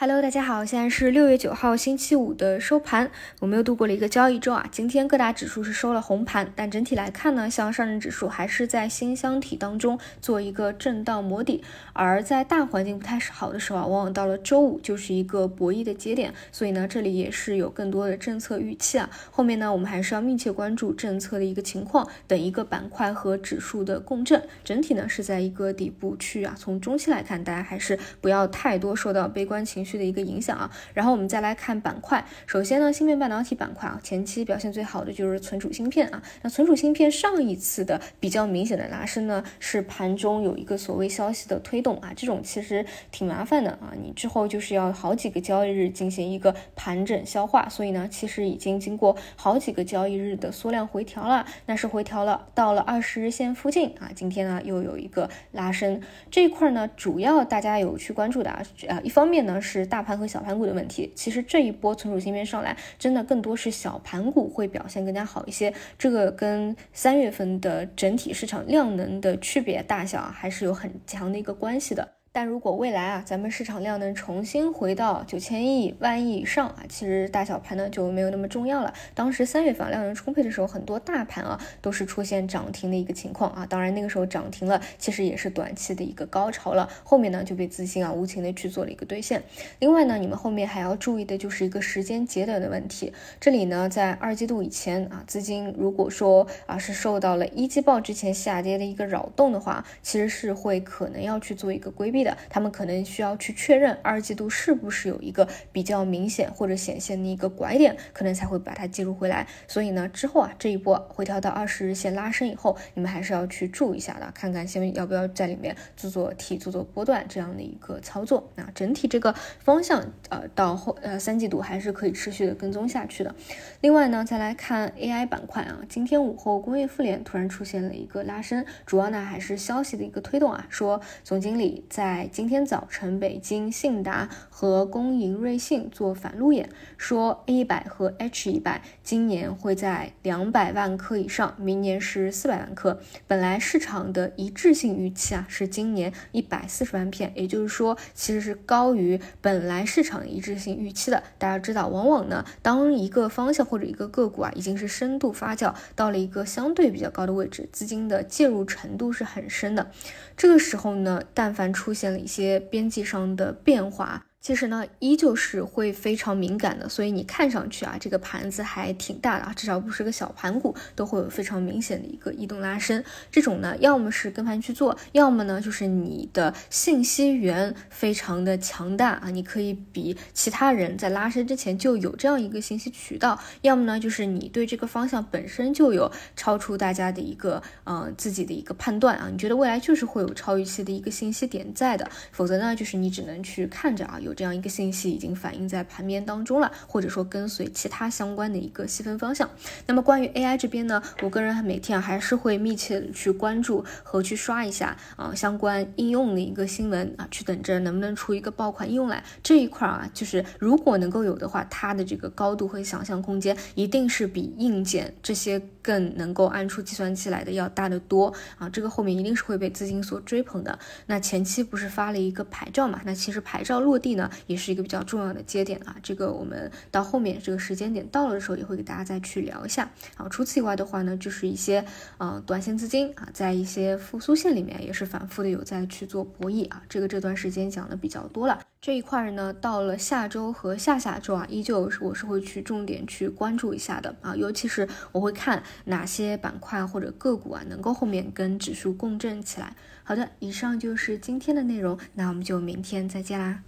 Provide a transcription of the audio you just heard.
Hello，大家好，现在是六月九号星期五的收盘，我们又度过了一个交易周啊。今天各大指数是收了红盘，但整体来看呢，像上证指数还是在新箱体当中做一个震荡磨底，而在大环境不太好的时候啊，往往到了周五就是一个博弈的节点，所以呢，这里也是有更多的政策预期啊。后面呢，我们还是要密切关注政策的一个情况，等一个板块和指数的共振，整体呢是在一个底部区啊。从中期来看，大家还是不要太多受到悲观情绪。的一个影响啊，然后我们再来看板块。首先呢，芯片半导体板块啊，前期表现最好的就是存储芯片啊。那存储芯片上一次的比较明显的拉升呢，是盘中有一个所谓消息的推动啊，这种其实挺麻烦的啊。你之后就是要好几个交易日进行一个盘整消化，所以呢，其实已经经过好几个交易日的缩量回调了，那是回调了到了二十日线附近啊。今天呢又有一个拉升，这一块呢主要大家有去关注的啊，啊一方面呢是。是大盘和小盘股的问题。其实这一波存储芯片上来，真的更多是小盘股会表现更加好一些。这个跟三月份的整体市场量能的区别大小还是有很强的一个关系的。但如果未来啊，咱们市场量能重新回到九千亿、万亿以上啊，其实大小盘呢就没有那么重要了。当时三月份量能充沛的时候，很多大盘啊都是出现涨停的一个情况啊。当然那个时候涨停了，其实也是短期的一个高潮了。后面呢就被资金啊无情的去做了一个兑现。另外呢，你们后面还要注意的就是一个时间节点的问题。这里呢，在二季度以前啊，资金如果说啊是受到了一季报之前下跌的一个扰动的话，其实是会可能要去做一个规避。的，他们可能需要去确认二季度是不是有一个比较明显或者显现的一个拐点，可能才会把它计入回来。所以呢，之后啊这一波回调到二十日线拉升以后，你们还是要去注意一下的，看看先要不要在里面做做 T 做做波段这样的一个操作。那整体这个方向呃到后呃三季度还是可以持续的跟踪下去的。另外呢，再来看 AI 板块啊，今天午后工业富联突然出现了一个拉升，主要呢还是消息的一个推动啊，说总经理在在今天早晨，北京信达和工银瑞信做反路演，说 A 一百和 H 一百今年会在两百万颗以上，明年是四百万颗。本来市场的一致性预期啊是今年一百四十万片，也就是说其实是高于本来市场一致性预期的。大家知道，往往呢，当一个方向或者一个个股啊已经是深度发酵到了一个相对比较高的位置，资金的介入程度是很深的。这个时候呢，但凡出现了一些边际上的变化。其实呢，依旧是会非常敏感的，所以你看上去啊，这个盘子还挺大的啊，至少不是个小盘股，都会有非常明显的一个异动拉伸。这种呢，要么是跟盘去做，要么呢就是你的信息源非常的强大啊，你可以比其他人在拉伸之前就有这样一个信息渠道，要么呢就是你对这个方向本身就有超出大家的一个呃自己的一个判断啊，你觉得未来就是会有超预期的一个信息点在的，否则呢就是你只能去看着啊。有这样一个信息已经反映在盘面当中了，或者说跟随其他相关的一个细分方向。那么关于 AI 这边呢，我个人每天还是会密切的去关注和去刷一下啊相关应用的一个新闻啊，去等着能不能出一个爆款应用来。这一块啊，就是如果能够有的话，它的这个高度和想象空间一定是比硬件这些更能够按出计算器来的要大得多啊。这个后面一定是会被资金所追捧的。那前期不是发了一个牌照嘛？那其实牌照落地。呢，也是一个比较重要的节点啊，这个我们到后面这个时间点到了的时候，也会给大家再去聊一下。好，除此以外的话呢，就是一些呃短线资金啊，在一些复苏线里面也是反复的有在去做博弈啊，这个这段时间讲的比较多了。这一块呢，到了下周和下下周啊，依旧是我是会去重点去关注一下的啊，尤其是我会看哪些板块或者个股啊，能够后面跟指数共振起来。好的，以上就是今天的内容，那我们就明天再见啦。